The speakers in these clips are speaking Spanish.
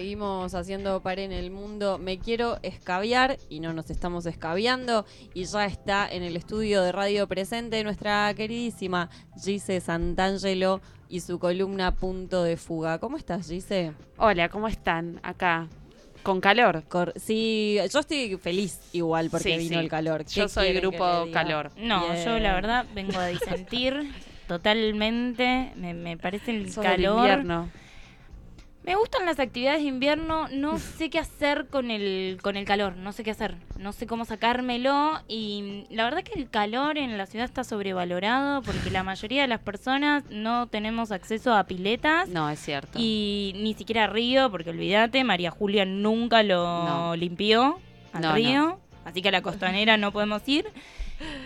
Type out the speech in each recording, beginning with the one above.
seguimos haciendo par en el mundo. Me quiero escabiar y no nos estamos escabiando. Y ya está en el estudio de radio presente nuestra queridísima Gise Santangelo y su columna Punto de Fuga. ¿Cómo estás, Gise? Hola, ¿cómo están? Acá. Con calor. Cor- sí, yo estoy feliz igual porque Sí, vino sí. el calor. ¿Qué Yo soy grupo calor. No, yo la verdad vengo a disentir totalmente. Me, me parece el Sos calor. Me gustan las actividades de invierno, no sé qué hacer con el, con el calor, no sé qué hacer, no sé cómo sacármelo y la verdad que el calor en la ciudad está sobrevalorado porque la mayoría de las personas no tenemos acceso a piletas No, es cierto. y ni siquiera a río, porque olvídate, María Julia nunca lo No. limpió al No, río, así que a la costanera no podemos ir.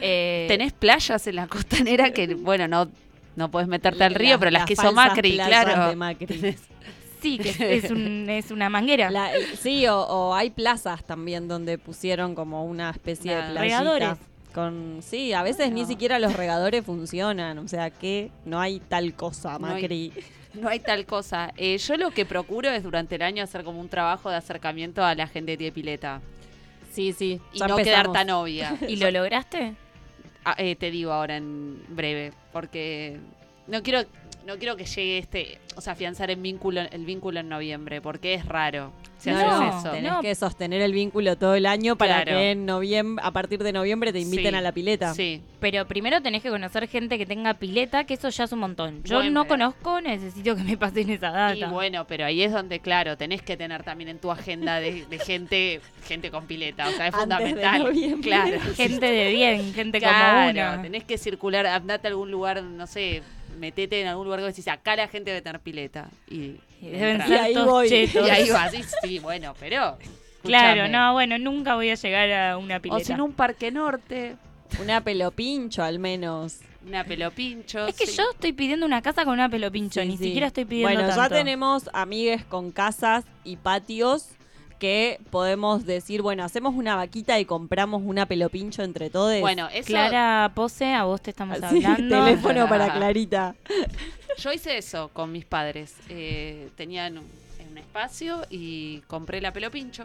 Eh, Tenés playas en la costanera que, bueno, no, no podés meterte La- al río, pero las, que hizo Macri, playas claro. de Macri. Sí, que es, un- es una manguera. La- sí, o, o hay plazas también donde pusieron como una especie de playita. Regadores. Con, sí, a veces ni Bueno. siquiera los regadores funcionan, o sea que no hay tal cosa, No hay- Macri. No hay tal cosa. Eh, yo lo que procuro es durante el año hacer como un trabajo de acercamiento a la gente que tiene pileta. Sí, sí. Y ya no empezamos. quedar tan obvia. ¿Y lo lograste? Ah, eh, te digo ahora en breve, porque no quiero, no quiero que llegue este, o sea, afianzar el vínculo, el vínculo en noviembre, porque es raro si No, haces eso. tenés No. que sostener el vínculo todo el año para Claro. que en noviembre, a partir de noviembre te inviten Sí, a la pileta. Sí, Pero primero tenés que conocer gente que tenga pileta, que eso ya es un montón. Yo Bueno, no pero- conozco, necesito que me pasen esa data. y bueno, pero ahí es donde, claro, tenés que tener también en tu agenda de, de gente, gente con pileta, o sea, es Antes de fundamental. noviembre. Claro. Gente de bien, gente como Claro, una. tenés que circular, andate a algún lugar, no sé, metete en algún lugar que decís, acá la gente debe tener pileta. Y, Y deben. Y ser ahí todos voy. chetos. Y ahí vas, sí, sí, bueno, pero. Claro, no, bueno, nunca voy a llegar a una O pileta. si no, un parque norte, Una pelopincho al menos. una pelopincho. es que sí. yo estoy pidiendo una casa con una pelopincho, Sí, ni sí. siquiera estoy pidiendo Bueno, ya tenemos amigues con casas y patios que podemos decir, bueno, hacemos una vaquita y compramos una pelopincho entre todos. Bueno, eso. Clara Pose, a vos te estamos hablando. teléfono para Clarita. Yo hice eso con mis padres. Eh, tenían un, un espacio y compré la pelopincho.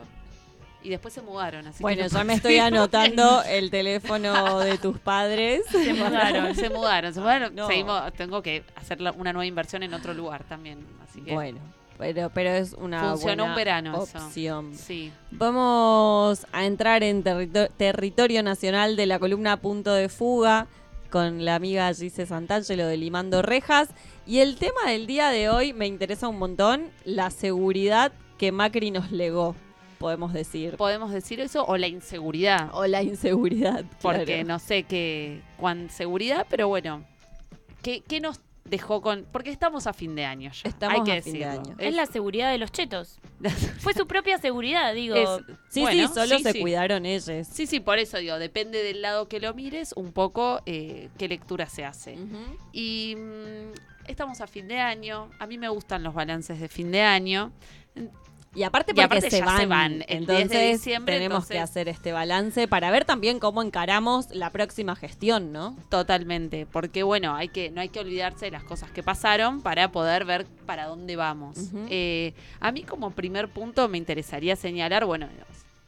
Y después se mudaron. Así que Bueno, no ya me estoy anotando el teléfono de tus padres. Se mudaron, se mudaron, se mudaron. No. Seguimos, tengo que hacer la- una nueva inversión en otro lugar también. Así que Bueno, pero, pero es una Funcionó buena un verano eso. opción. sí. Vamos a entrar en territo- territorio nacional de la columna Punto de Fuga con la amiga Gise Santangelo de Limando Rejas. Y el tema del día de hoy me interesa un montón, la seguridad que Macri nos legó, podemos decir. Podemos decir eso o la inseguridad. O la inseguridad. Porque claro. no sé qué, cuán seguridad, pero bueno. ¿Qué, qué nos dejó con.? Porque estamos a fin de año ya. Estamos hay que a fin de decirlo. año. Es la seguridad de los chetos. Fue su propia seguridad, digo. Es- Sí, bueno, sí, solo sí, se sí. cuidaron ellos. Sí, sí, por eso digo, depende del lado que lo mires, un poco eh, qué lectura se hace. Y mm, estamos a fin de año, a mí me gustan los balances de fin de año. Y aparte Y porque aparte se, ya van, se van el 10 de entonces diciembre, tenemos que entonces- hacer este balance para ver también cómo encaramos la próxima gestión, ¿no? Totalmente, porque bueno, hay que, no hay que olvidarse de las cosas que pasaron para poder ver para dónde vamos. Eh, a mí como primer punto me interesaría señalar, bueno,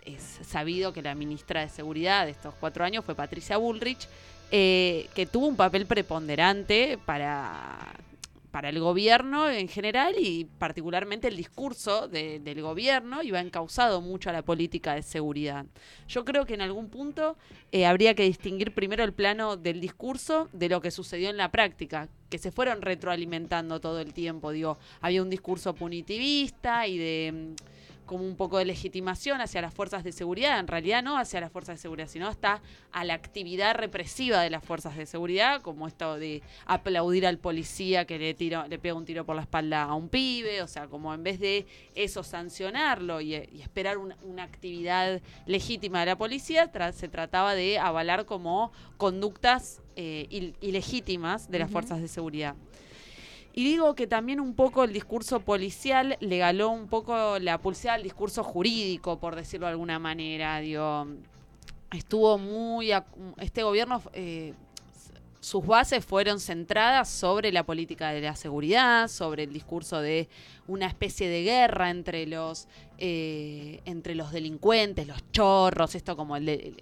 es sabido que la ministra de Seguridad de estos cuatro años fue Patricia Bullrich, eh, que tuvo un papel preponderante para, para el gobierno en general y particularmente el discurso de- del gobierno iba encausado mucho a la política de seguridad. Yo creo que en algún punto eh, habría que distinguir primero el plano del discurso de lo que sucedió en la práctica, que se fueron retroalimentando todo el tiempo. Digo, había un discurso punitivista y de mm, como un poco de legitimación hacia las fuerzas de seguridad, en realidad no hacia las fuerzas de seguridad, sino hasta a la actividad represiva de las fuerzas de seguridad, como esto de aplaudir al policía que le tiro, le pega un tiro por la espalda a un pibe, o sea, como en vez de eso sancionarlo y, y esperar una, una actividad legítima de la policía, tra- se trataba de avalar como conductas eh, il- ilegítimas de las fuerzas de seguridad. Y digo que también un poco el discurso policial le galó un poco la pulsada al discurso jurídico, por decirlo de alguna manera. Digo, estuvo muy. Este gobierno eh, sus bases fueron centradas sobre la política de la seguridad, sobre el discurso de una especie de guerra entre los eh, entre los delincuentes, los chorros, esto como el de-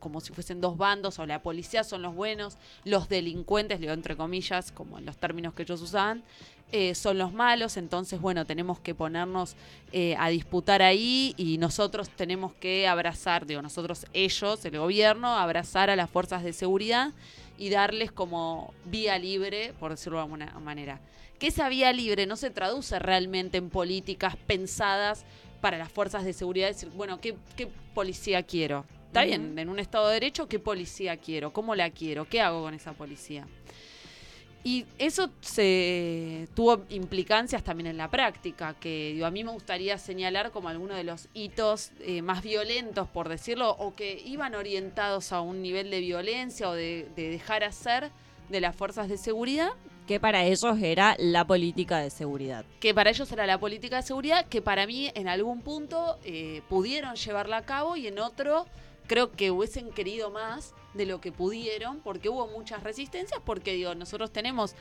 como si fuesen dos bandos, o la policía son los buenos, los delincuentes, digo entre comillas, como en los términos que ellos usaban, eh, son los malos, entonces bueno, tenemos que ponernos eh, a disputar ahí y nosotros tenemos que abrazar, digo, nosotros, ellos, el gobierno, abrazar a las fuerzas de seguridad y darles como vía libre, por decirlo de alguna manera. Que esa vía libre no se traduce realmente en políticas pensadas para las fuerzas de seguridad, decir, bueno, ¿qué, qué policía quiero? Está bien, en un Estado de Derecho, ¿qué policía quiero? ¿Cómo la quiero? ¿Qué hago con esa policía? Y eso se tuvo implicancias también en la práctica, que digo, a mí me gustaría señalar como algunos de los hitos eh, más violentos, por decirlo, o que iban orientados a un nivel de violencia o de, de dejar hacer de las fuerzas de seguridad, Que para ellos era la política de seguridad. que para ellos era la política de seguridad, que para mí en algún punto eh, pudieron llevarla a cabo y en otro creo que hubiesen querido más de lo que pudieron, porque hubo muchas resistencias, porque digo, nosotros tenemos,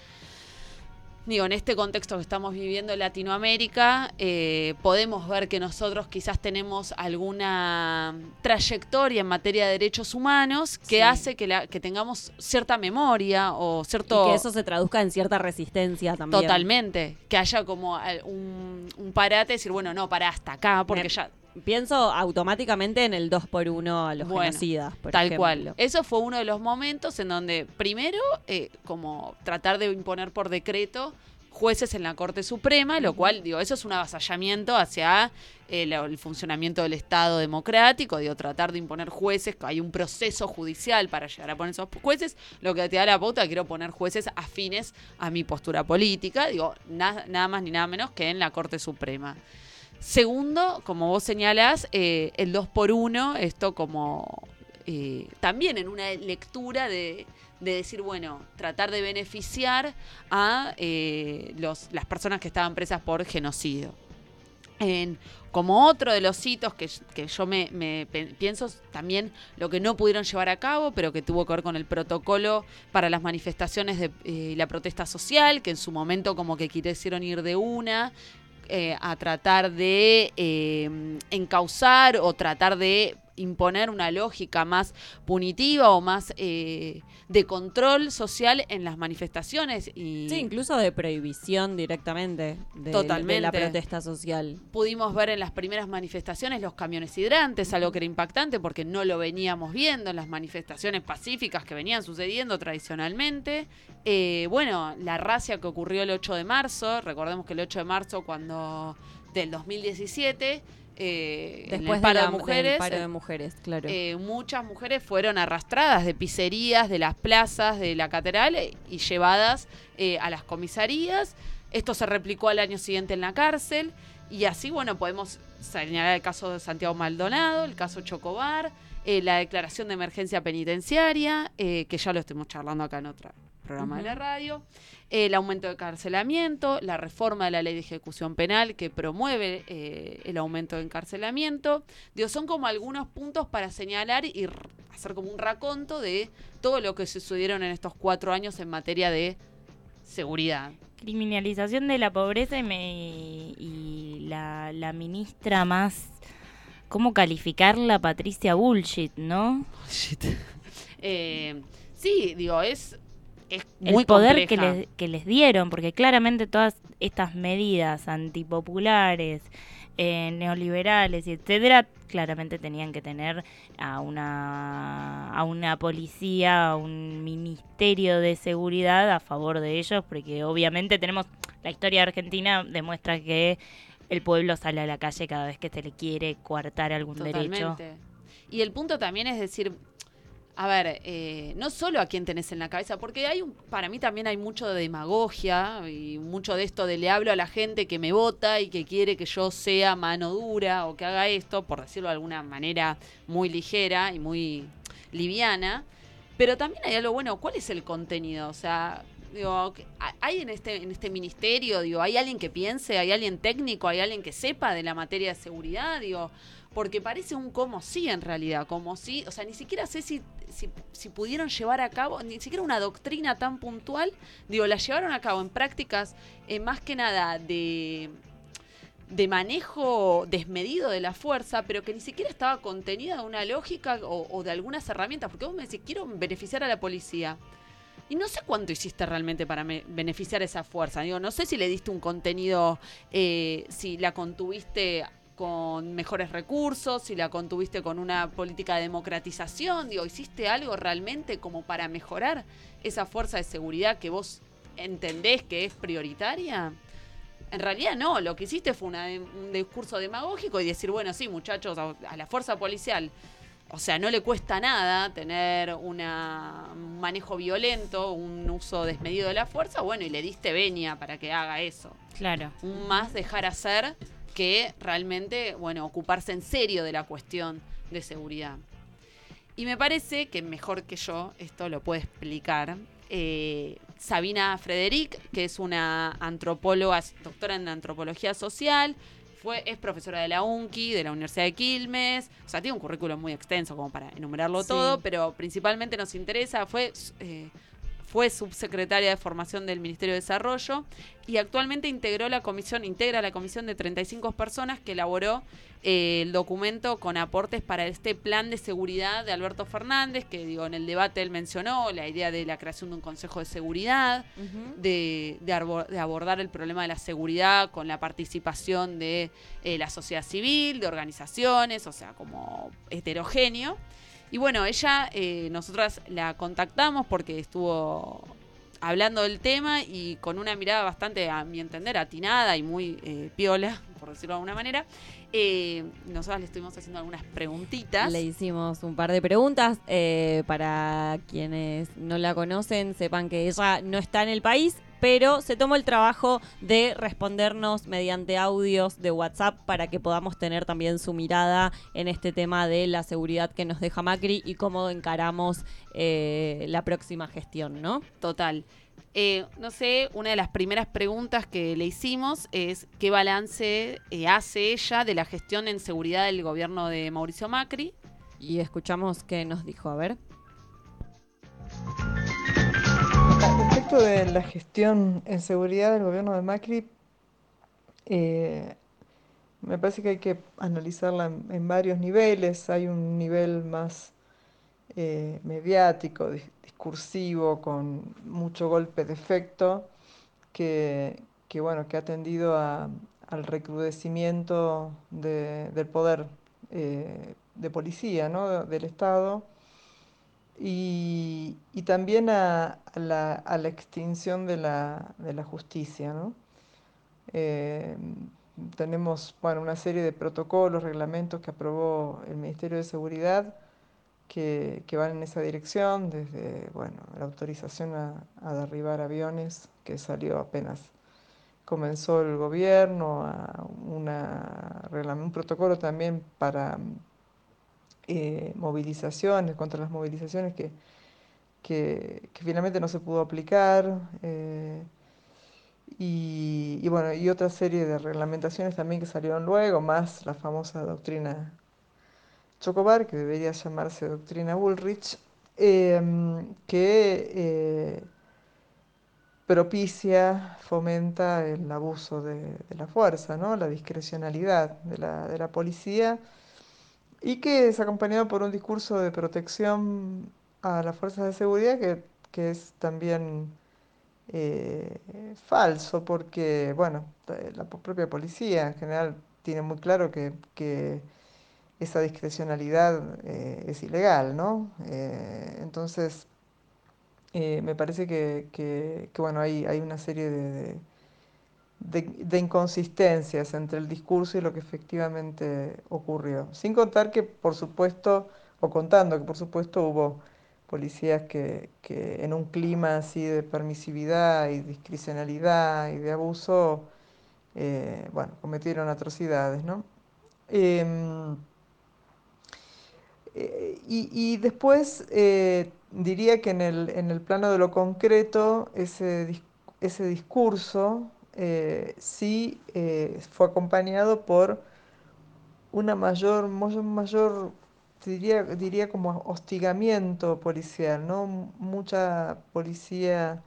digo, en este contexto que estamos viviendo en Latinoamérica, eh, podemos ver que nosotros quizás tenemos alguna trayectoria en materia de derechos humanos que Sí. hace que, la, que tengamos cierta memoria o cierto... Y que eso se traduzca en cierta resistencia también. Totalmente. Que haya como un, un parate, decir, bueno, no, para hasta acá, porque Me- ya. Pienso automáticamente en el 2 por 1 a los Bueno, genocidas, por tal ejemplo. cual. Eso fue uno de los momentos en donde, primero, eh, como tratar de imponer por decreto jueces en la Corte Suprema, lo cual, digo, eso es un avasallamiento hacia eh, el funcionamiento del Estado democrático, digo, tratar de imponer jueces, hay un proceso judicial para llegar a poner esos jueces, lo que te da la pauta, quiero poner jueces afines a mi postura política, digo, na- nada más ni nada menos que en la Corte Suprema. Segundo, como vos señalás, eh, el 2 por 1 esto como eh, también en una lectura de, de decir, bueno, tratar de beneficiar a eh, las personas que estaban presas por genocidio. En- como otro de los hitos que, yo me, pienso también lo que no pudieron llevar a cabo, pero que tuvo que ver con el protocolo para las manifestaciones de, y la protesta social, que en su momento como que quisieron ir de una eh, a tratar de eh, encauzar o tratar de imponer una lógica más punitiva o más eh, de control social en las manifestaciones y Sí, incluso de prohibición directamente de, de Totalmente. la protesta social. pudimos ver en las primeras manifestaciones los camiones hidrantes, algo que era impactante porque no lo veníamos viendo en las manifestaciones pacíficas que venían sucediendo tradicionalmente. Eh, bueno, la racia que ocurrió el 8 de marzo, recordemos que el 8 de marzo cuando del 2017, eh, en Después el paro de de, la- mujeres, del paro de mujeres, claro. eh, muchas mujeres fueron arrastradas de pizzerías, de las plazas, de la catedral eh, y llevadas eh, a las comisarías. Esto se replicó al año siguiente en la cárcel. Y así, bueno, podemos señalar el caso de Santiago Maldonado, el caso Chocobar, la declaración de emergencia penitenciaria, que ya lo estuvimos charlando acá en otro programa de la radio, el aumento de carcelamiento, la reforma de la ley de ejecución penal que promueve eh, el aumento de encarcelamiento. Digo, son como algunos puntos para señalar y hacer como un raconto de todo lo que sucedieron en estos cuatro años en materia de seguridad. Criminalización de la pobreza y, me- y la, la ministra más... ¿Cómo calificarla? Patricia Bullshit, ¿no? Eh, sí, digo, es, es el poder que les, que les dieron, porque claramente todas estas medidas antipopulares, eh, neoliberales y etcétera, claramente tenían que tener a una a una policía, a un ministerio de seguridad a favor de ellos, porque obviamente tenemos la historia de Argentina demuestra que el pueblo sale a la calle cada vez que se le quiere coartar algún derecho. Totalmente. Y el punto también es decir, a ver, eh, no solo a quién tenés en la cabeza, porque hay un, para mí también hay mucho de demagogia y mucho de esto de le hablo a la gente que me vota y que quiere que yo sea mano dura o que haga esto, por decirlo de alguna manera muy ligera y muy liviana. Pero también hay algo bueno, ¿cuál es el contenido? O sea, digo, hay en este, en este ministerio, digo, hay alguien que piense, hay alguien técnico, hay alguien que sepa de la materia de seguridad, digo, porque parece un como sí en realidad, como si, o sea, ni siquiera sé si, si, pudieron llevar a cabo, ni siquiera una doctrina tan puntual, digo, la llevaron a cabo en prácticas eh, más que nada de de manejo desmedido de la fuerza, pero que ni siquiera estaba contenida en una lógica o, de algunas herramientas, porque vos me decís, quiero beneficiar a la policía. Y no sé cuánto hiciste realmente para beneficiar esa fuerza. Digo, no sé si le diste un contenido, eh, si la contuviste con mejores recursos, si la contuviste con una política de democratización, digo, ¿hiciste algo realmente como para mejorar esa fuerza de seguridad que vos entendés que es prioritaria? En realidad no, lo que hiciste fue un discurso demagógico y decir, bueno, sí, muchachos, a, la fuerza policial, o sea, no le cuesta nada tener una, un manejo violento, un uso desmedido de la fuerza, bueno, y le diste venia para que haga eso. Claro. Más dejar hacer que realmente, bueno, ocuparse en serio de la cuestión de seguridad. Y me parece que mejor que yo, esto lo puede explicar, eh, Sabina Frederic, que es una antropóloga, doctora en antropología social, fue, es profesora de la UNCI, de la Universidad de Quilmes, o sea, tiene un currículum muy extenso como para enumerarlo todo, pero principalmente nos interesa, fue eh, fue subsecretaria de Formación del Ministerio de Desarrollo y actualmente integró la comisión, integra la comisión de 35 personas que elaboró eh, el documento con aportes para este plan de seguridad de Alberto Fernández, que digo, en el debate él mencionó la idea de la creación de un consejo de seguridad, de, abordar el problema de la seguridad con la participación de eh, la sociedad civil, de organizaciones, o sea, como heterogéneo. Y bueno, ella, eh, nosotras la contactamos porque estuvo hablando del tema y con una mirada bastante, a mi entender, atinada y muy eh, piola, por decirlo de alguna manera. Eh, nosotras le estuvimos haciendo algunas preguntitas. Le hicimos un par de preguntas. Eh, para quienes no la conocen, sepan que ella no está en el país, pero se tomó el trabajo de respondernos mediante audios de WhatsApp para que podamos tener también su mirada en este tema de la seguridad que nos deja Macri y cómo encaramos eh, la próxima gestión, ¿no? Total. Eh, no sé, una de las primeras preguntas que le hicimos es qué balance eh, hace ella de la gestión en seguridad del gobierno de Mauricio Macri. Y escuchamos qué nos dijo, a ver. Respecto de la gestión en seguridad del gobierno de Macri, eh, me parece que hay que analizarla en, varios niveles. Hay un nivel más eh, mediático, discursivo, con mucho golpe de efecto, que, bueno, que ha tendido al recrudecimiento del poder eh, de policía ¿no? del Estado y, también a, la, extinción de la, justicia. Eh, tenemos una serie de protocolos, reglamentos que aprobó el Ministerio de Seguridad que, van en esa dirección, desde bueno, la autorización a, derribar aviones, que salió apenas comenzó el gobierno, a un protocolo también para eh, movilizaciones, contra las movilizaciones que, que, finalmente no se pudo aplicar. Eh, y, bueno, y otra serie de reglamentaciones también que salieron luego, más la famosa doctrina Chocobar, que debería llamarse doctrina Bullrich, em, que eh, propicia, fomenta el abuso de, la fuerza, ¿no? la discrecionalidad de la, de la policía y que es acompañado por un discurso de protección a las fuerzas de seguridad que, es también eh, falso porque, bueno, la propia policía en general tiene muy claro que, esa discrecionalidad eh, es ilegal, ¿no? Eh, entonces, me parece que, bueno, hay, hay una serie de de, inconsistencias entre el discurso y lo que efectivamente ocurrió. Sin contar que, por supuesto, o contando que, por supuesto, hubo policías que, en un clima así de permisividad y discrecionalidad y de abuso, eh, bueno, cometieron atrocidades, ¿no? Eh, y, después eh, diría que en el, en el, plano de lo concreto, ese, ese discurso eh, sí eh, fue acompañado por una mayor, mayor, diría, diría como hostigamiento policial, ¿no? Mucha policía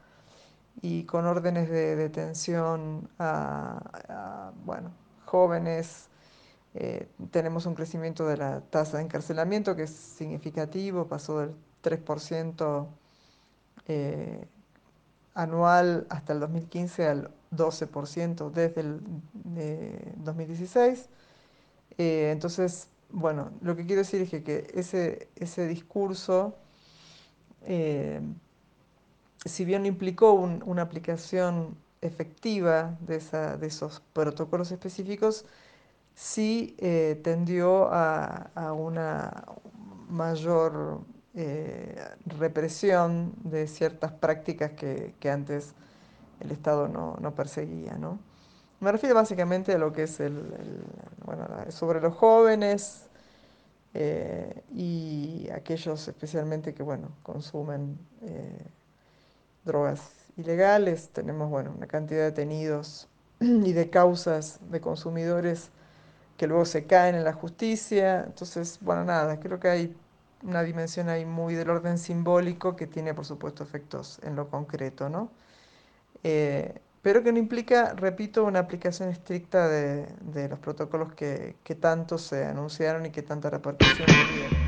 y con órdenes de detención a, bueno, jóvenes. Eh, tenemos un crecimiento de la tasa de encarcelamiento que es significativo, pasó del 3% eh, anual hasta el 2015 al 12% desde el 2016. Eh, entonces, bueno, lo que quiero decir es que, ese, ese discurso, si bien implicó una aplicación efectiva de, esa, de, esos protocolos específicos, sí eh, tendió a, a, una mayor represión de ciertas prácticas que, que antes el Estado no, no perseguía, ¿no? Me refiero básicamente a lo que es el, bueno, sobre los jóvenes eh, y aquellos especialmente que bueno, consumen eh, drogas ilegales. Tenemos bueno, una cantidad de detenidos y de causas de consumidores que luego se caen en la justicia. Entonces, bueno, nada, creo que hay una dimensión ahí muy del orden simbólico que tiene, por supuesto, efectos en lo concreto, ¿no? Eh, pero que no implica, repito, una aplicación estricta de, los protocolos que, que, tanto se anunciaron y que tanta repercusión tuvieron.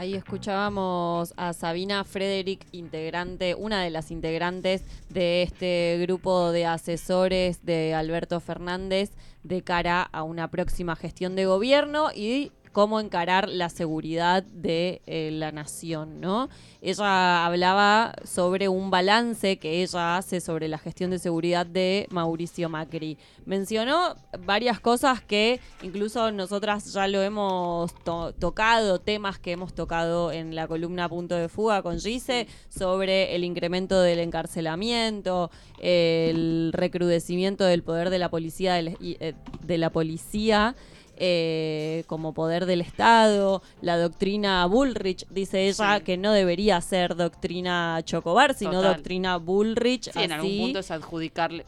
Ahí escuchábamos a Sabina Frederick, integrante, una de las integrantes de este grupo de asesores de Alberto Fernández de cara a una próxima gestión de gobierno y cómo encarar la seguridad de eh, la nación, ¿no? Ella hablaba sobre un balance que ella hace sobre la gestión de seguridad de Mauricio Macri. Mencionó varias cosas que incluso nosotras ya lo hemos tocado, temas que hemos tocado en la columna Punto de Fuga con Gise, sobre el incremento del encarcelamiento, el recrudecimiento del poder de la policía, de eh, la policía eh, como poder del Estado, la doctrina Bullrich, dice ella que no debería ser doctrina Chocobar, sino doctrina Bullrich. Sí, en algún punto es adjudicarle,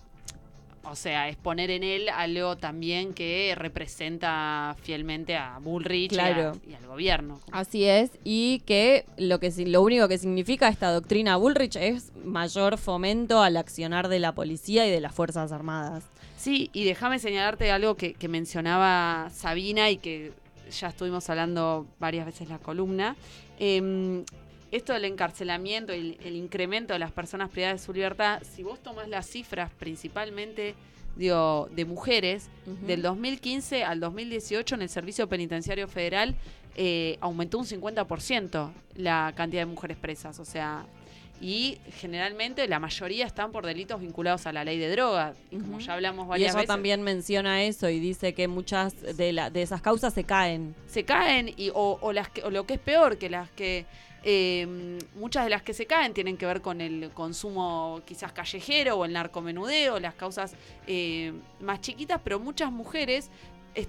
o sea, es poner en él algo también que representa fielmente a Bullrich y, al gobierno. Así es, y que lo, que lo único que significa esta doctrina Bullrich es mayor fomento al accionar de la policía y de las Fuerzas Armadas. Sí, y déjame señalarte algo que, mencionaba Sabina y que ya estuvimos hablando varias veces en la columna. Em, esto del encarcelamiento y el, incremento de las personas privadas de su libertad, si vos tomás las cifras principalmente digo, de mujeres, del 2015 al 2018 en el Servicio Penitenciario Federal eh, aumentó un 50% la cantidad de mujeres presas. O sea, y generalmente la mayoría están por delitos vinculados a la ley de drogas. Y como ya hablamos varias y ella también menciona eso y dice que muchas de, la, de esas causas se caen. Se caen y, o, las que, o lo que es peor, que las que eh, muchas de las que se caen tienen que ver con el consumo quizás callejero o el narcomenudeo, las causas eh, más chiquitas, pero muchas mujeres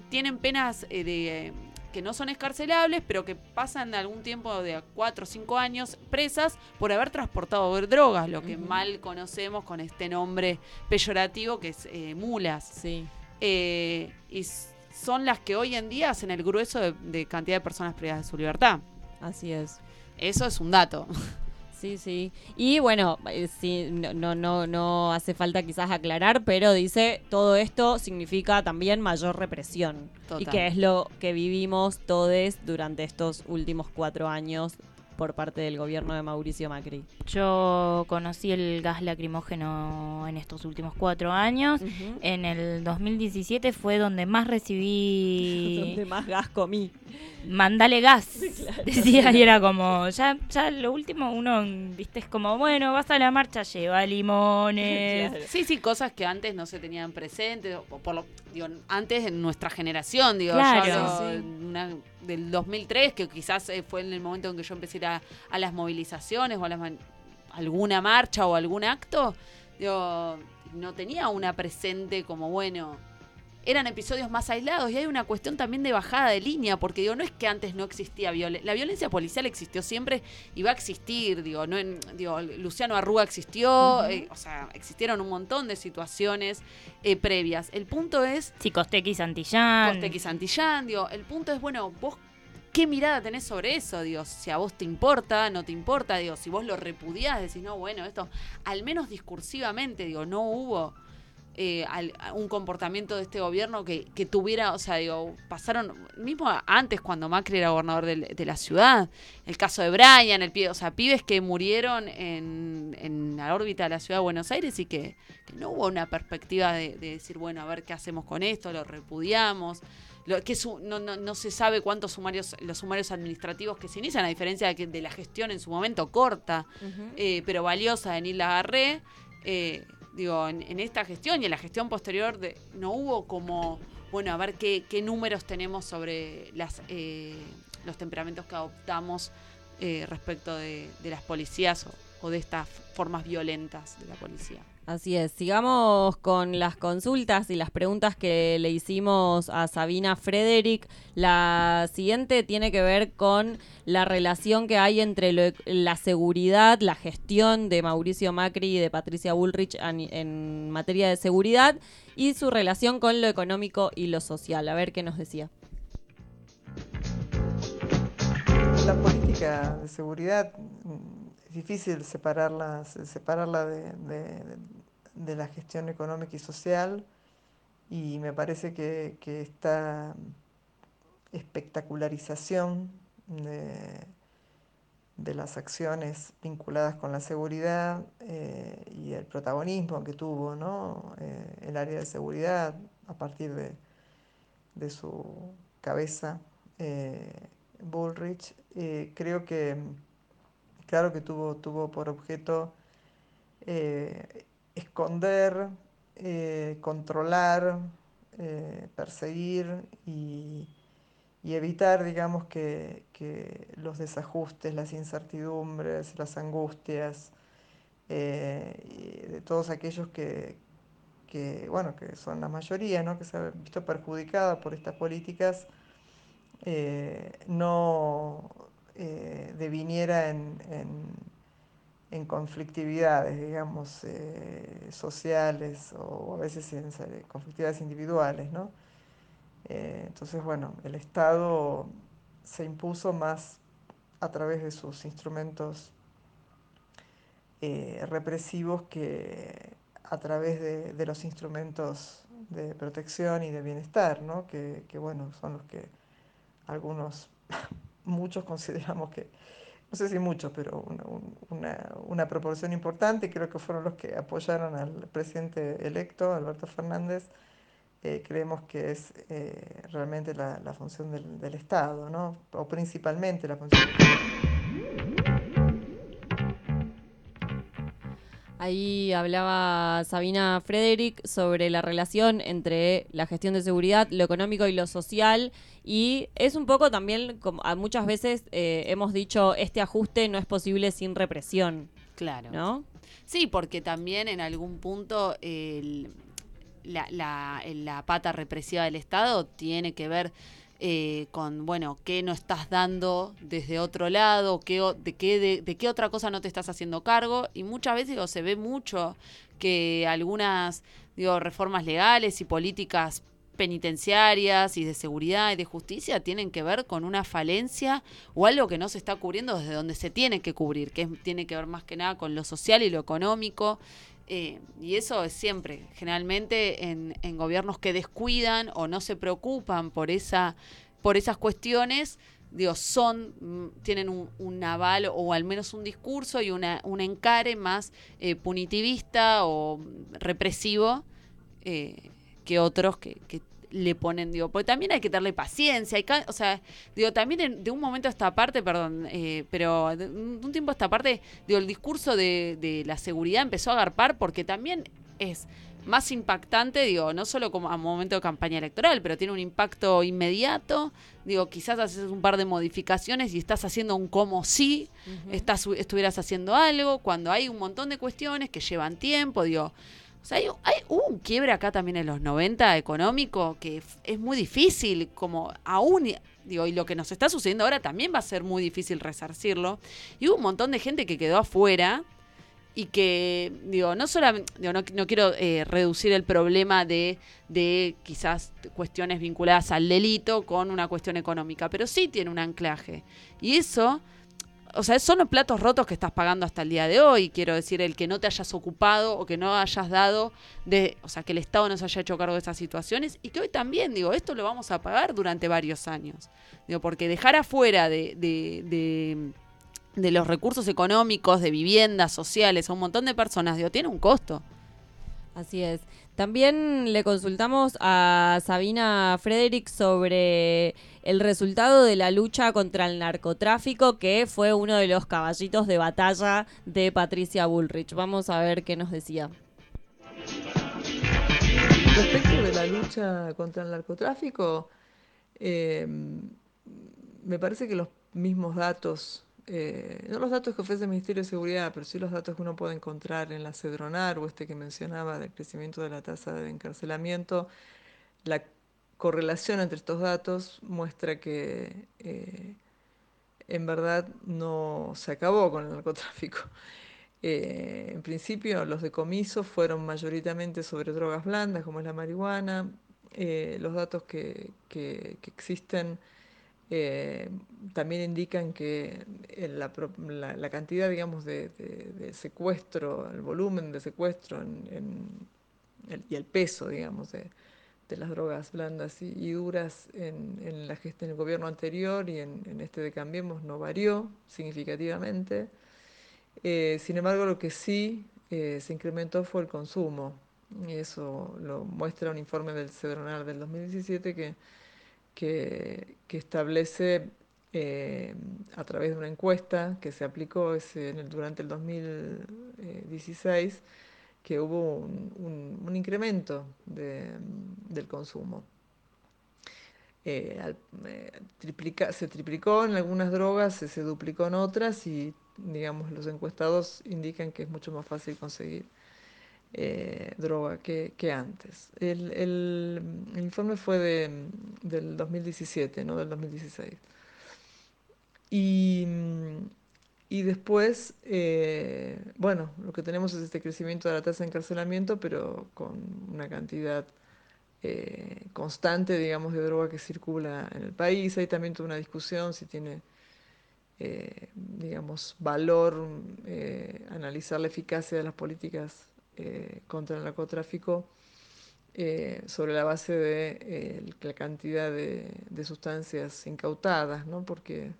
tienen penas eh, de que no son escarcelables, pero que pasan algún tiempo de cuatro o cinco años presas por haber transportado drogas, lo que mal conocemos con este nombre peyorativo que es eh, mulas. Sí. Eh, y son las que hoy en día hacen el grueso de, de cantidad de personas privadas de su libertad. Así es. Eso es un dato. Sí, sí. Y bueno, eh, sí, no, no, no hace falta quizás aclarar, pero dice todo esto significa también mayor represión. Y que es lo que vivimos todos durante estos últimos cuatro años por parte del gobierno de Mauricio Macri. Yo conocí el gas lacrimógeno en estos últimos cuatro años. En el 2017 fue donde más recibí... donde más gas comí. Mandale gas, decía, y era como, ya, ya lo último uno, viste, es como, bueno, vas a la marcha, lleva limones. Sí, sí, cosas que antes no se tenían presentes, por lo, digo, antes en nuestra generación, digo, claro. una del 2003, que quizás eh, fue en el momento en que yo empecé a, a las movilizaciones o a alguna marcha o algún acto, no tenía una presente como, bueno, eran episodios más aislados y hay una cuestión también de bajada de línea, porque digo, no es que antes no existía violencia, la violencia policial existió siempre y va a existir, digo, no en, digo, Luciano Arrúa existió, eh, o sea, existieron un montón de situaciones eh, previas. El punto es... Sí, Costequi Santillán. Costequi Santillán, digo, el punto es, bueno, vos ¿qué mirada tenés sobre eso? Digo, si a vos te importa, no te importa, digo, si vos lo repudiás, decís, no, bueno, esto, al menos discursivamente, digo, no hubo eh, un comportamiento de este gobierno que, tuviera, o sea, digo, pasaron, mismo antes cuando Macri era gobernador de, la ciudad, el caso de Brian, el pie, o sea, pibes que murieron en, la órbita de la ciudad de Buenos Aires y que, no hubo una perspectiva de, decir, bueno, a ver qué hacemos con esto, lo repudiamos. Lo, que no, no, se sabe cuántos sumarios, los sumarios administrativos que se inician, a diferencia de, que, de la gestión en su momento corta, eh, pero valiosa de Nil Lagarré. Eh, digo, en, esta gestión y en la gestión posterior de, no hubo como, bueno, a ver qué, números tenemos sobre las, eh, los temperamentos que adoptamos eh, respecto de, las policías o de estas formas violentas de la policía. Así es, sigamos con las consultas y las preguntas que le hicimos a Sabina Frederick. La siguiente tiene que ver con la relación que hay entre la seguridad, la gestión de Mauricio Macri y de Patricia Bullrich en, materia de seguridad y su relación con lo económico y lo social. A ver qué nos decía. La política de seguridad difícil separarla, separarla de, la gestión económica y social y me parece que, esta espectacularización de, las acciones vinculadas con la seguridad eh, y el protagonismo que tuvo ¿no? Eh, el área de seguridad a partir de, su cabeza, eh, Bullrich, creo que claro que tuvo, tuvo por objeto eh, esconder, eh, controlar, eh, perseguir y, evitar, digamos, que, los desajustes, las incertidumbres, las angustias, de todos aquellos que, bueno, que son la mayoría, ¿no? que se han visto perjudicadas por estas políticas, no eh, deviniera en, en, conflictividades, digamos, eh, sociales o a veces en conflictividades individuales, ¿no? Eh, entonces, bueno, el Estado se impuso más a través de sus instrumentos represivos que a través de, los instrumentos de protección y de bienestar, ¿no? que, que bueno, son los que algunos muchos consideramos que, no sé si muchos, pero una, proporción importante, creo que fueron los que apoyaron al presidente electo, Alberto Fernández, eh, creemos que es eh, realmente la, función del, del, Estado, ¿no? o principalmente la función del Estado. Ahí hablaba Sabina Frederick sobre la relación entre la gestión de seguridad, lo económico y lo social. Y es un poco también, como muchas veces eh, hemos dicho, este ajuste no es posible sin represión. Claro. ¿No? Sí, porque también en algún punto la, la pata represiva del Estado tiene que ver eh, con, bueno, qué no estás dando desde otro lado, qué, de, qué, de, qué otra cosa no te estás haciendo cargo. Y muchas veces digo, se ve mucho que algunas digo, reformas legales y políticas penitenciarias y de seguridad y de justicia tienen que ver con una falencia o algo que no se está cubriendo desde donde se tiene que cubrir, que tiene que ver más que nada con lo social y lo económico. Eh, y eso es siempre, generalmente en, en, gobiernos que descuidan o no se preocupan por, esa, por esas cuestiones, digo, son, mm, tienen un, un aval o al menos un discurso y una, un encare más eh, punitivista o represivo eh, que otros que, que le ponen, digo, porque también hay que darle paciencia, hay, o sea, digo, también de un momento a esta parte, perdón, eh, pero de un tiempo a esta parte, digo, el discurso de, de la seguridad empezó a agarpar porque también es más impactante, digo, no solo como a momento de campaña electoral, pero tiene un impacto inmediato. Digo, quizás haces un par de modificaciones y estás haciendo un como si estás, estuvieras haciendo algo, cuando hay un montón de cuestiones que llevan tiempo, digo, O sea, hay, hay- hubo un quiebre acá también en los 90 económico que es muy difícil, como aún, digo, y lo que nos está sucediendo ahora también va a ser muy difícil resarcirlo. Y hubo un montón de gente que quedó afuera y que, digo, no solamente, digo, no, no quiero eh, reducir el problema de, de quizás cuestiones vinculadas al delito con una cuestión económica, pero sí tiene un anclaje. Y eso, o sea, son los platos rotos que estás pagando hasta el día de hoy, quiero decir, el que no te hayas ocupado o que no hayas dado, de, o sea, que el Estado no se haya hecho cargo de esas situaciones y que hoy también, digo, esto lo vamos a pagar durante varios años. Digo, porque dejar afuera de, de, de de los recursos económicos, de viviendas sociales, a un montón de personas, digo, tiene un costo. Así es. También le consultamos a Sabina Frederick sobre el resultado de la lucha contra el narcotráfico, que fue uno de los caballitos de batalla de Patricia Bullrich. Vamos a ver qué nos decía. Respecto de la lucha contra el narcotráfico, eh, me parece que los mismos datos, eh, no los datos que ofrece el Ministerio de Seguridad, pero sí los datos que uno puede encontrar en la Cedronar o este que mencionaba del crecimiento de la tasa de encarcelamiento, la correlación entre estos datos muestra que eh, en verdad no se acabó con el narcotráfico. Eh, en principio, los decomisos fueron mayoritariamente sobre drogas blandas, como es la marihuana. Los datos que existen eh, también indican que en la, la- la cantidad, digamos, de, de- de secuestro, el volumen de secuestro en- en el- y el peso, digamos, de, de las drogas blandas y, y duras en, en la en el gobierno anterior y en, en este de Cambiemos no varió significativamente. Eh, sin embargo, lo que sí eh, se incrementó fue el consumo. Y eso lo muestra un informe del Cedronar del 2017 que, que, establece eh, a través de una encuesta que se aplicó ese- durante el 2016 que hubo un, incremento de- del consumo. Eh, eh, se triplicó en algunas drogas, se, se duplicó en otras y digamos los encuestados indican que es mucho más fácil conseguir eh, droga que, antes. El, el- informe fue de, del 2017, no del 2016. Y, y después, eh, bueno, lo que tenemos es este crecimiento de la tasa de encarcelamiento, pero con una cantidad eh, constante, digamos, de droga que circula en el país. Hay también toda una discusión si tiene, digamos, valor analizar la eficacia de las políticas eh, contra el narcotráfico eh, sobre la base de eh, la cantidad de, sustancias incautadas, ¿no? Porque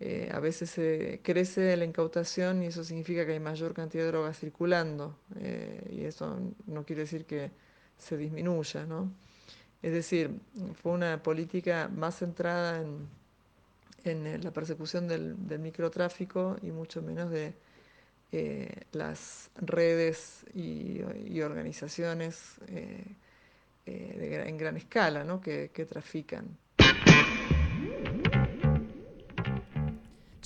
eh, a veces eh, crece la incautación y eso significa que hay mayor cantidad de drogas circulando y eso no quiere decir que se disminuya, ¿no? Es decir, fue una política más centrada en, la persecución del, del microtráfico y mucho menos de eh, las redes y, organizaciones eh, eh, en gran escala ¿no? que, que trafican.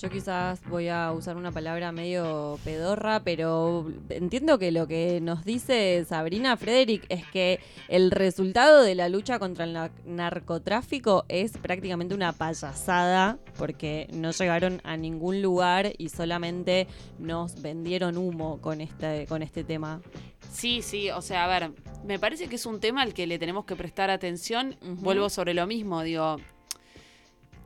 Yo quizás voy a usar una palabra medio pedorra, pero entiendo que lo que nos dice Sabrina Frederick es que el resultado de la lucha contra el nar- narcotráfico es prácticamente una payasada, porque no llegaron a ningún lugar y solamente nos vendieron humo con este, con este tema. Sí, sí, o sea, a ver, me parece que es un tema al que le tenemos que prestar atención. Vuelvo sobre lo mismo, digo,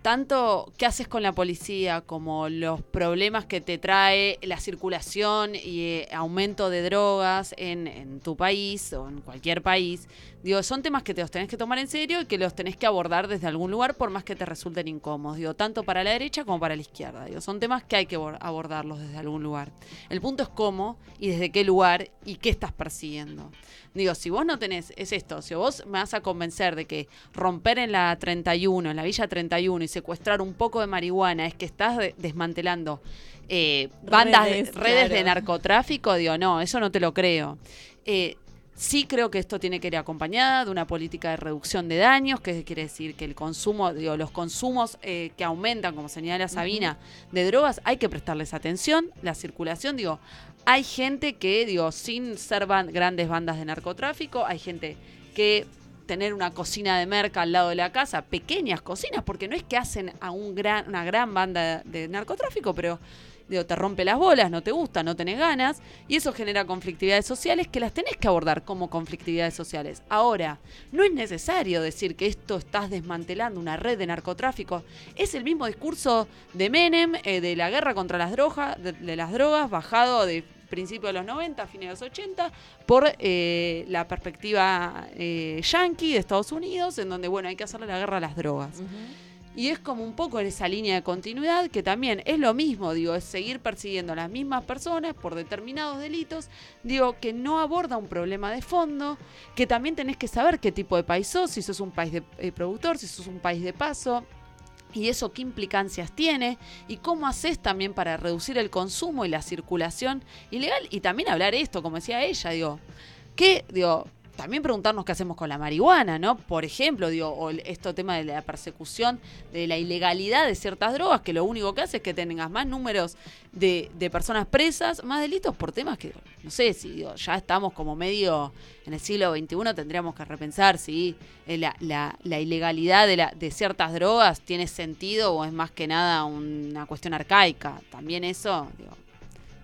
tanto qué haces con la policía como los problemas que te trae la circulación y eh, aumento de drogas en, en tu país o en cualquier país, digo, son temas que te los tenés que tomar en serio y que los tenés que abordar desde algún lugar por más que te resulten incómodos, digo, tanto para la derecha como para la izquierda, digo, son temas que hay que abor- abordarlos desde algún lugar. El punto es cómo y desde qué lugar y qué estás persiguiendo. Digo, si vos no tenés, es esto, si vos me vas a convencer de que romper en la 31, en la Villa 31 y secuestrar un poco de marihuana es que estás de- desmantelando eh, bandas, Redes, redes, de narcotráfico, digo, no, eso no te lo creo. Eh, Sí creo que esto tiene que ir acompañada de una política de reducción de daños, que quiere decir que el consumo, digo, los consumos eh, que aumentan, como señala Sabina, de drogas, hay que prestarles atención. La circulación, digo, hay gente que, digo, sin ser ban- grandes bandas de narcotráfico, hay gente que tener una cocina de merca al lado de la casa, pequeñas cocinas, porque no es que hacen a un gran, una gran banda de narcotráfico, pero digo, te rompe las bolas, no te gusta, no tenés ganas, y eso genera conflictividades sociales que las tenés que abordar como conflictividades sociales. Ahora, no es necesario decir que esto estás desmantelando una red de narcotráfico. Es el mismo discurso de Menem, eh, de la guerra contra las drogas, de, las drogas, bajado de principios de los 90, fines de los 80, por eh, la perspectiva eh, yankee de Estados Unidos, en donde, bueno, hay que hacerle la guerra a las drogas. Y es como un poco en esa línea de continuidad que también es lo mismo, digo, es seguir persiguiendo a las mismas personas por determinados delitos, digo, que no aborda un problema de fondo, que también tenés que saber qué tipo de país sos, si sos un país de eh, productor, si sos un país de paso, y eso qué implicancias tiene, y cómo haces también para reducir el consumo y la circulación ilegal, y también hablar esto, como decía ella, digo, que, digo, también preguntarnos qué hacemos con la marihuana, ¿no? Por ejemplo, digo, o esto tema de la persecución, de la ilegalidad de ciertas drogas, que lo único que hace es que tengas más números de, de personas presas, más delitos por temas que, no sé, si digo, ya estamos como medio en el siglo XXI, tendríamos que repensar si eh, la, ilegalidad de, de ciertas drogas tiene sentido o es más que nada una cuestión arcaica. También eso, digo,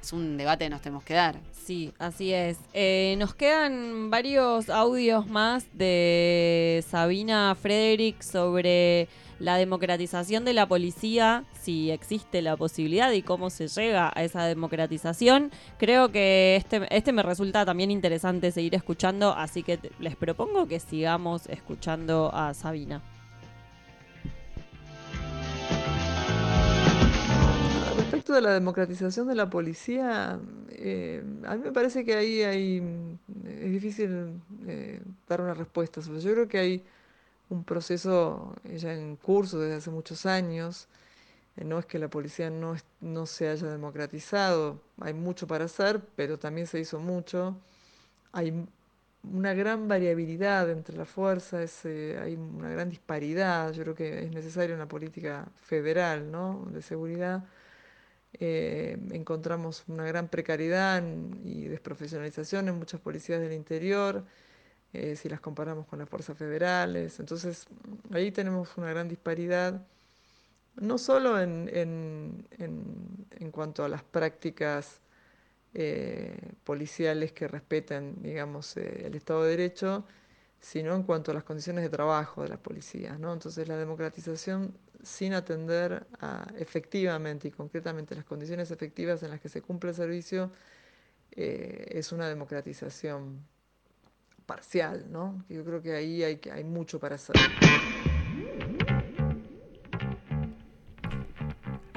es un debate que nos tenemos que dar. Sí, así es. Eh, nos quedan varios audios más de Sabina Frederick sobre la democratización de la policía, si existe la posibilidad y cómo se llega a esa democratización. Creo que este, este me resulta también interesante seguir escuchando, así que les propongo que sigamos escuchando a Sabina. De la democratización de la policía, eh, a mí me parece que ahí hay, mm, es difícil eh, dar una respuesta. sobre. Yo creo que hay un proceso ya en curso desde hace muchos años. Eh, no es que la policía no, es- no se haya democratizado, hay mucho para hacer, pero también se hizo mucho. Hay una gran variabilidad entre las fuerzas, hay una gran disparidad. Yo creo que es necesaria una política federal, ¿no? de seguridad eh, encontramos una gran precariedad y desprofesionalización en muchas policías del interior, eh, si las comparamos con las fuerzas federales. Entonces, ahí tenemos una gran disparidad, no solo en, en- en- en cuanto a las prácticas eh, policiales que respeten, digamos, el Estado de Derecho, sino en cuanto a las condiciones de trabajo de las policías, ¿no? Entonces la democratización sin atender a efectivamente y concretamente las condiciones efectivas en las que se cumple el servicio eh, es una democratización parcial, ¿no? Yo creo que ahí hay, hay mucho para hacer.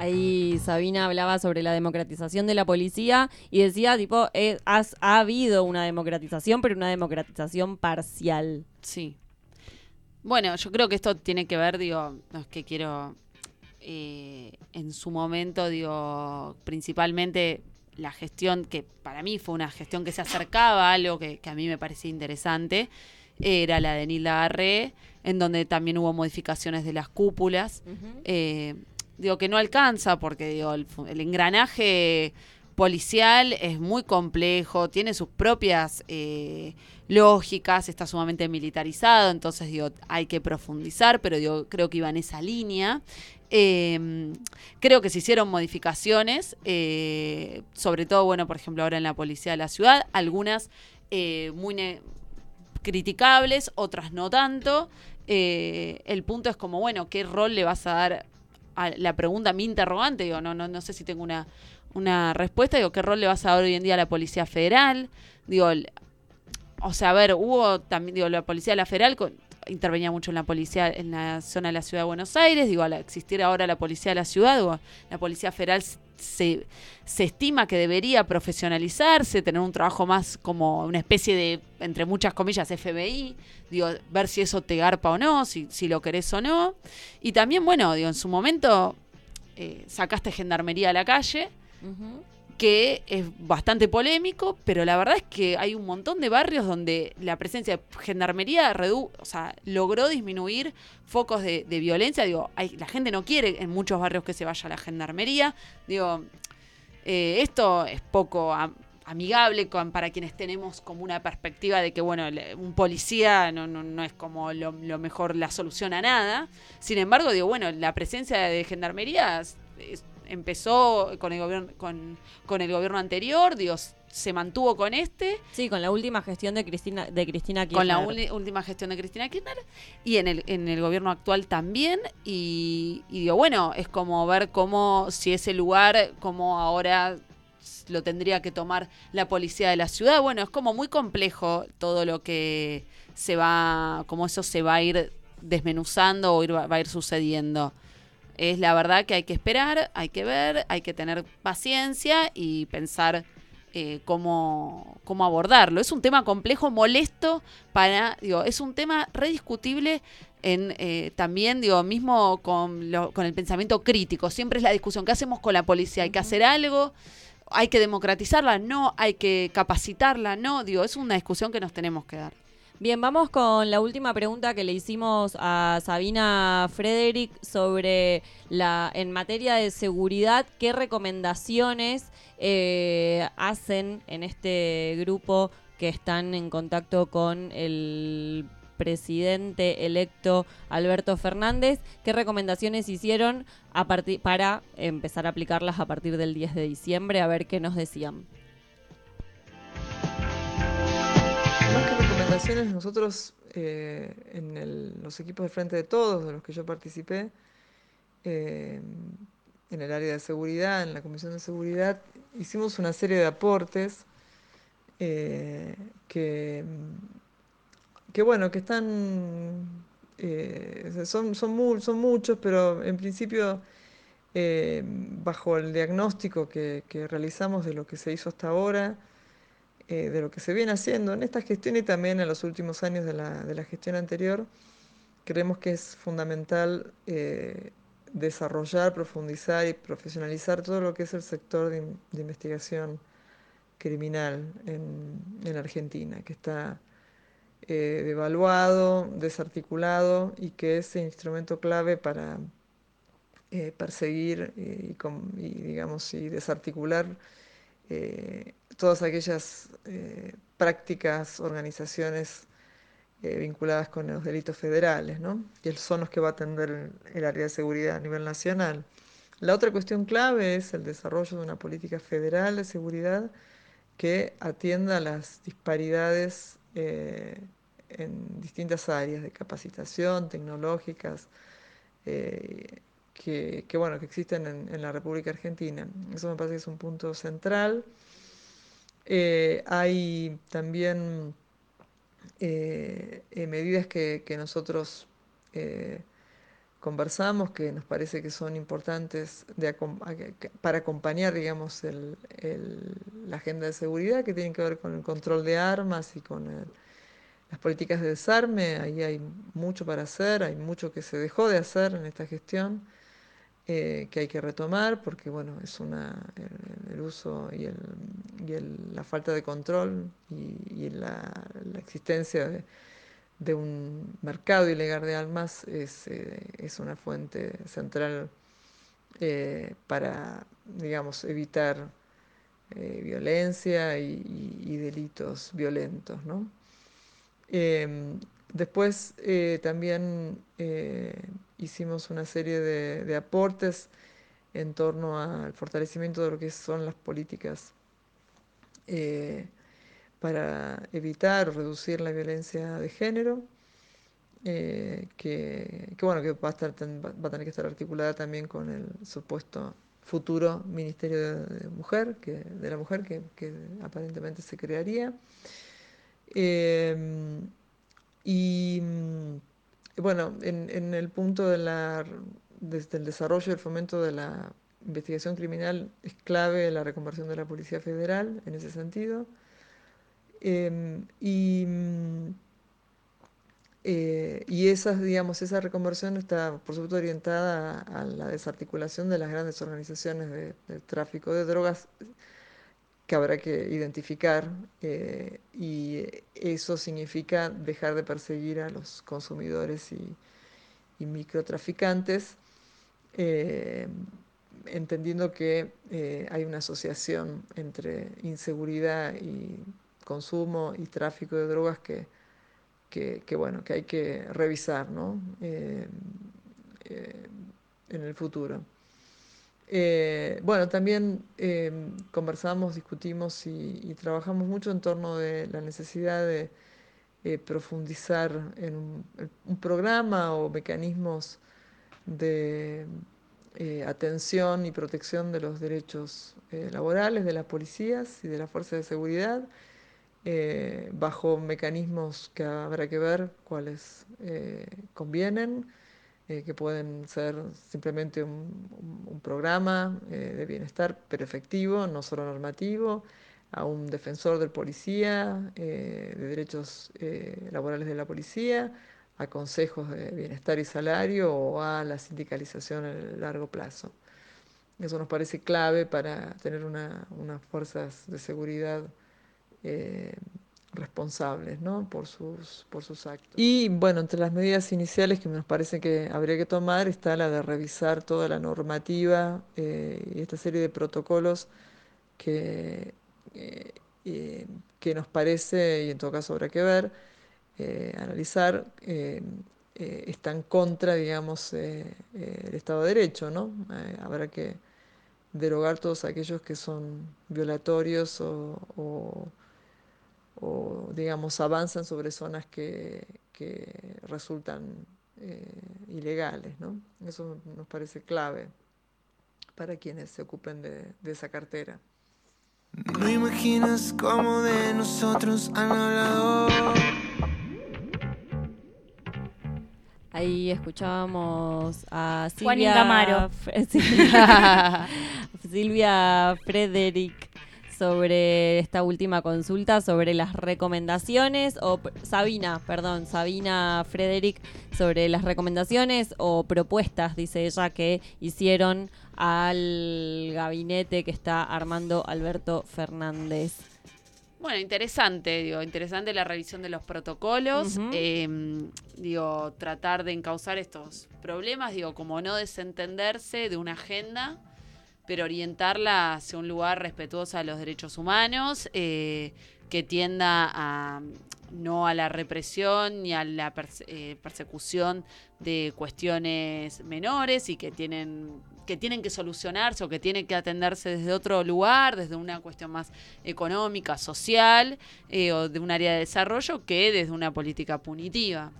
Ahí Sabina hablaba sobre la democratización de la policía y decía, tipo, eh, has- ha habido una democratización, pero una democratización parcial. Sí. Bueno, yo creo que esto tiene que ver, digo, no es que quiero eh, en su momento, digo, principalmente la gestión, que para mí fue una gestión que se acercaba a algo que, que a mí me parecía interesante, era la de Nilda Garré, en donde también hubo modificaciones de las cúpulas. Eh, digo que no alcanza porque el, engranaje policial es muy complejo, tiene sus propias eh, lógicas, está sumamente militarizado, entonces hay que profundizar, pero digo, creo que iba en esa línea. Eh, creo que se hicieron modificaciones, eh, sobre todo, bueno, por ejemplo, ahora en la policía de la ciudad, algunas eh, muy criticables, otras no tanto. El punto es como, bueno, ¿qué rol le vas a dar a la pregunta, mi interrogante? Digo, no, no, no sé si tengo una, una respuesta. Digo, ¿qué rol le vas a dar hoy en día a la Policía Federal? Digo, o sea, a ver, hubo también, digo, la Policía de la Federal con- intervenía mucho en la policía en la zona de la ciudad de Buenos Aires, digo, al existir ahora la policía de la ciudad, digo, la policía federal se, se estima que debería profesionalizarse, tener un trabajo más como una especie de, entre muchas comillas, FBI, digo, ver si eso te garpa o no, si, si lo querés o no. Y también, bueno, digo, en su momento eh, sacaste gendarmería a la calle, que es bastante polémico, pero la verdad es que hay un montón de barrios donde la presencia de gendarmería redu o sea, logró disminuir focos de, violencia. Digo, la gente no quiere en muchos barrios que se vaya la gendarmería. Digo, eh, esto es poco, am- amigable para quienes tenemos como una perspectiva de que, bueno, un policía no, no, no es como lo, mejor la solución a nada. Sin embargo, digo, bueno, la presencia de gendarmería empezó con el gobierno, con, con el gobierno anterior, Dios se mantuvo con este. Sí, con la última gestión de Cristina, de Cristina Kirchner. Con la última gestión de Cristina Kirchner y en el, en el gobierno actual también. Y, y digo, bueno, es como ver cómo, si ese lugar, como ahora lo tendría que tomar la policía de la ciudad. Bueno, es como muy complejo todo lo que se va, como eso se va a ir desmenuzando o va a ir sucediendo. Es la verdad que hay que esperar, hay que ver, hay que tener paciencia y pensar eh, cómo, cómo, abordarlo. Es un tema complejo, molesto para, digo, es un tema rediscutible en, eh, también, digo, mismo con, con el pensamiento crítico. Siempre es la discusión, ¿qué hacemos con la policía? ¿Hay que hacer algo? ¿Hay que democratizarla? No, hay que capacitarla, no, digo, es una discusión que nos tenemos que dar. Bien, vamos con la última pregunta que le hicimos a Sabina Frederick sobre la en materia de seguridad, qué recomendaciones eh, hacen en este grupo que están en contacto con el presidente electo Alberto Fernández. ¿Qué recomendaciones hicieron a para empezar a aplicarlas a partir del 10 de diciembre? A ver qué nos decían. Nosotros eh, en los equipos de frente de todos, de los que yo participé, eh, en el área de seguridad, en la Comisión de Seguridad, hicimos una serie de aportes eh, que, bueno, que están, son, son, muchos, pero en principio, bajo el diagnóstico que, realizamos de lo que se hizo hasta ahora, de lo que se viene haciendo en esta gestión y también en los últimos años de la, de la gestión anterior, creemos que es fundamental desarrollar, profundizar y profesionalizar todo lo que es el sector de, investigación criminal en, Argentina, que está eh, devaluado, desarticulado y que es el instrumento clave para eh, perseguir y, digamos, y desarticular eh, todas aquellas prácticas, organizaciones eh, vinculadas con los delitos federales, ¿no? que son los que va a atender el, área de seguridad a nivel nacional. La otra cuestión clave es el desarrollo de una política federal de seguridad que atienda las disparidades eh, en distintas áreas de capacitación, tecnológicas, eh, que, bueno, que existen en, la República Argentina. Eso me parece que es un punto central. Hay también eh, eh, medidas que, nosotros eh, conversamos, que nos parece que son importantes para acompañar, digamos, la agenda de seguridad, que tienen que ver con el control de armas y con las políticas de desarme. Ahí hay mucho para hacer, hay mucho que se dejó de hacer en esta gestión. Eh, que hay que retomar porque bueno es una el, uso y, y la falta de control y, la, existencia de, un mercado ilegal de armas es, eh, es una fuente central eh, para digamos evitar violencia y, delitos violentos ¿no? Em, después también hicimos una serie de, aportes en torno al fortalecimiento de lo que son las políticas eh, para evitar o reducir la violencia de género, eh, que, bueno, que va a, estar, va a tener que estar articulada también con el supuesto futuro Ministerio de, Mujer, que, de la Mujer, que, aparentemente se crearía. Eh, y bueno, en, el punto de la, desde el desarrollo y el fomento de la investigación criminal es clave la reconversión de la Policía Federal en ese sentido. Em, y, eh, y esa, digamos, esa reconversión está, por supuesto, orientada a, la desarticulación de las grandes organizaciones de tráfico de drogas que habrá que identificar eh, y eso significa dejar de perseguir a los consumidores y, microtraficantes, eh, entendiendo que eh, hay una asociación entre inseguridad y consumo y tráfico de drogas que, que, bueno, que hay que revisar ¿no? En el futuro. Bueno, también conversamos, discutimos y, trabajamos mucho en torno de la necesidad de profundizar en un, programa o mecanismos de eh, atención y protección de los derechos eh, laborales de las policías y de las fuerzas de seguridad, eh, bajo mecanismos que habrá que ver cuáles convienen, que pueden ser simplemente un, programa de bienestar, pero efectivo, no solo normativo, a un defensor del policía, de derechos laborales de la policía, a consejos de bienestar y salario o a la sindicalización a largo plazo. Eso nos parece clave para tener unas fuerzas de seguridad eh, responsables ¿no? por, sus, por sus actos. Y bueno, entre las medidas iniciales que nos parece que habría que tomar está la de revisar toda la normativa eh, y esta serie de protocolos que, eh, que nos parece, y en todo caso habrá que ver, eh, analizar eh, eh, está en contra, digamos, del Estado de Derecho, ¿no? habrá que derogar todos aquellos que son violatorios o, digamos, avanzan sobre zonas que, resultan ilegales, ¿no? Eso nos parece clave para quienes se ocupen de, de esa cartera. No imaginas cómo de nosotros han hablado. Ahí escuchábamos a Silvia, Silvia, Silvia Frederick sobre esta última consulta, sobre las recomendaciones, o Sabina, perdón, Sabina Frederick, sobre las recomendaciones o propuestas, dice ella, que hicieron al gabinete que está armando Alberto Fernández. Bueno, interesante, digo, interesante la revisión de los protocolos, em, digo, tratar de encauzar estos problemas, digo, como no desentenderse de una agenda, pero orientarla hacia un lugar respetuoso a los derechos humanos, eh, que tienda a no a la represión ni a la eh, persecución de cuestiones menores y que tienen que tienen que solucionarse o que tienen que atenderse desde otro lugar, desde una cuestión más económica, social eh, o de un área de desarrollo que desde una política punitiva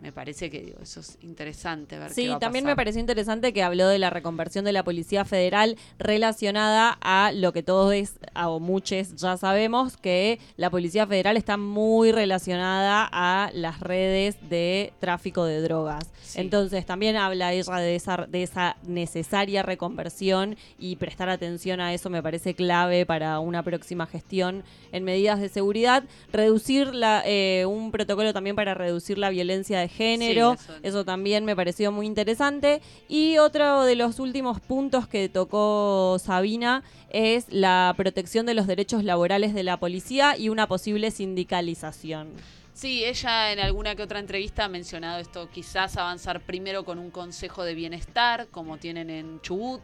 me parece que eso es interesante ver sí qué va también me pareció interesante que habló de la reconversión de la policía federal relacionada a lo que todos o muchos ya sabemos que la policía federal está muy relacionada a las redes de tráfico de drogas. Entonces también habla ella de esa de esa necesaria reconversión y prestar atención a eso me parece clave para una próxima gestión en medidas de seguridad. Reducir la, eh, un protocolo también para reducir la violencia de género. eso. también me pareció muy interesante. Y otro de los últimos puntos que tocó Sabina es la protección de los derechos laborales de la policía y una posible sindicalización. Sí, ella en alguna que otra entrevista ha mencionado esto, quizás avanzar primero con un consejo de bienestar, como tienen en Chubut,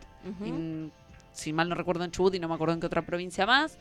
si mal no recuerdo en Chubut y no me acuerdo en qué otra provincia más,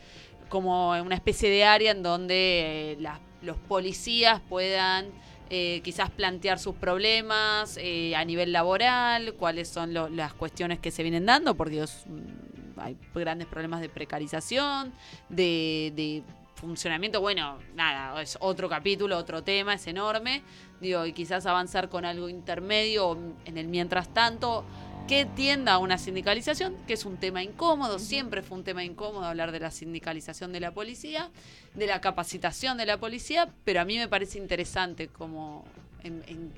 como una especie de área en donde eh, los policías puedan eh, quizás plantear sus problemas eh, a nivel laboral, cuáles son las cuestiones que se vienen dando, porque mm, hay grandes problemas de precarización, de, funcionamiento, bueno, nada, es otro capítulo, otro tema, es enorme, digo, y quizás avanzar con algo intermedio en el mientras tanto, que tienda a una sindicalización, que es un tema incómodo, siempre fue un tema incómodo hablar de la sindicalización de la policía, de la capacitación de la policía, pero a mí me parece interesante como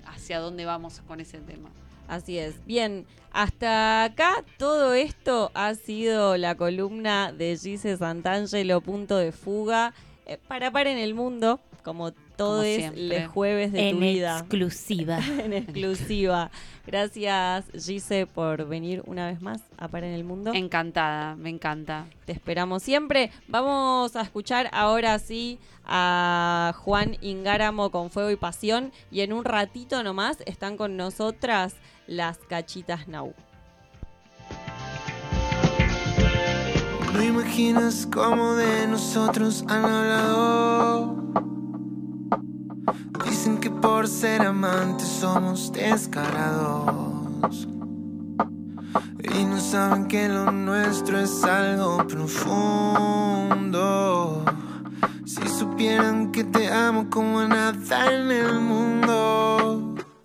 hacia dónde vamos con ese tema. Así es. Bien, hasta acá todo esto ha sido la columna de Gise Santangelo, punto de fuga, eh, para par en el mundo, como todo es el jueves de tu vida. Exclusiva. en exclusiva. Gracias, Gise, por venir una vez más a Par en el Mundo. Encantada, me encanta. Te esperamos siempre. Vamos a escuchar ahora sí a Juan Ingáramo con Fuego y Pasión. Y en un ratito nomás están con nosotras las cachitas Now. No imaginas cómo de nosotros han hablado. Dicen que por ser amantes somos descarados. Y no saben que lo nuestro es algo profundo. Si supieran que te amo como nada en el mundo.